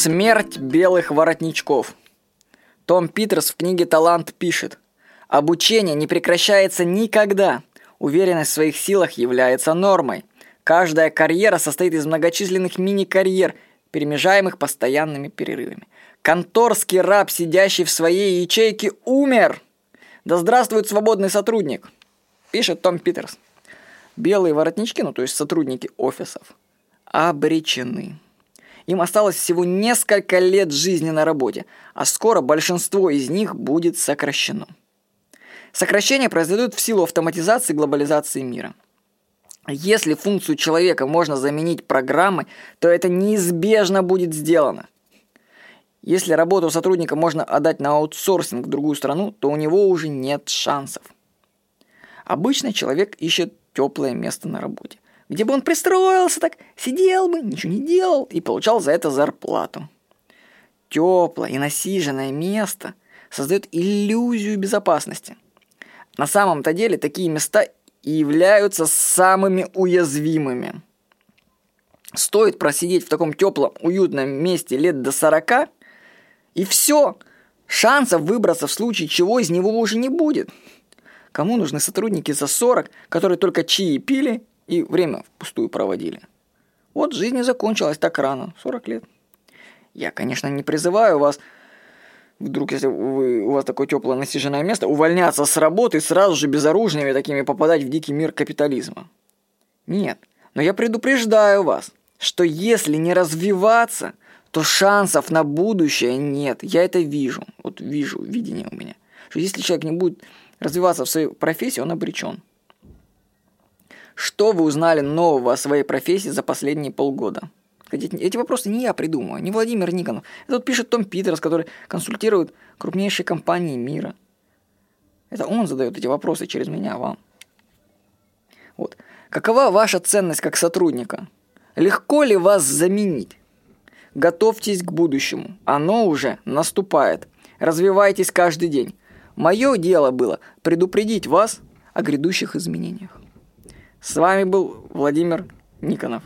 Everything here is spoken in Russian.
Смерть белых воротничков. Том Питерс в книге «Талант» пишет. Обучение не прекращается никогда. Уверенность в своих силах является нормой. Каждая карьера состоит из многочисленных мини-карьер, перемежаемых постоянными перерывами. Конторский раб, сидящий в своей ячейке, умер. Да здравствует свободный сотрудник, пишет Том Питерс. Белые воротнички, ну то есть сотрудники офисов, обречены. Им осталось всего несколько лет жизни на работе, а скоро большинство из них будет сокращено. Сокращения произойдут в силу автоматизации и глобализации мира. Если функцию человека можно заменить программой, то это неизбежно будет сделано. Если работу сотрудника можно отдать на аутсорсинг в другую страну, то у него уже нет шансов. Обычно человек ищет теплое место на работе где бы он пристроился так, сидел бы, ничего не делал и получал за это зарплату. Теплое и насиженное место создает иллюзию безопасности. На самом-то деле такие места и являются самыми уязвимыми. Стоит просидеть в таком теплом, уютном месте лет до 40, и все, шансов выбраться в случае чего из него уже не будет. Кому нужны сотрудники за 40, которые только чаи пили и время впустую проводили. Вот жизнь и закончилась так рано, 40 лет. Я, конечно, не призываю вас, вдруг, если вы, у вас такое теплое насиженное место, увольняться с работы сразу же безоружными такими попадать в дикий мир капитализма. Нет, но я предупреждаю вас, что если не развиваться, то шансов на будущее нет. Я это вижу. Вот вижу, видение у меня. Что если человек не будет развиваться в своей профессии, он обречен. Что вы узнали нового о своей профессии за последние полгода? Эти вопросы не я придумываю, не Владимир Никонов. Это вот пишет Том Питерс, который консультирует крупнейшие компании мира. Это он задает эти вопросы через меня вам. Вот. Какова ваша ценность как сотрудника? Легко ли вас заменить? Готовьтесь к будущему. Оно уже наступает. Развивайтесь каждый день. Мое дело было предупредить вас о грядущих изменениях. С вами был Владимир Никонов.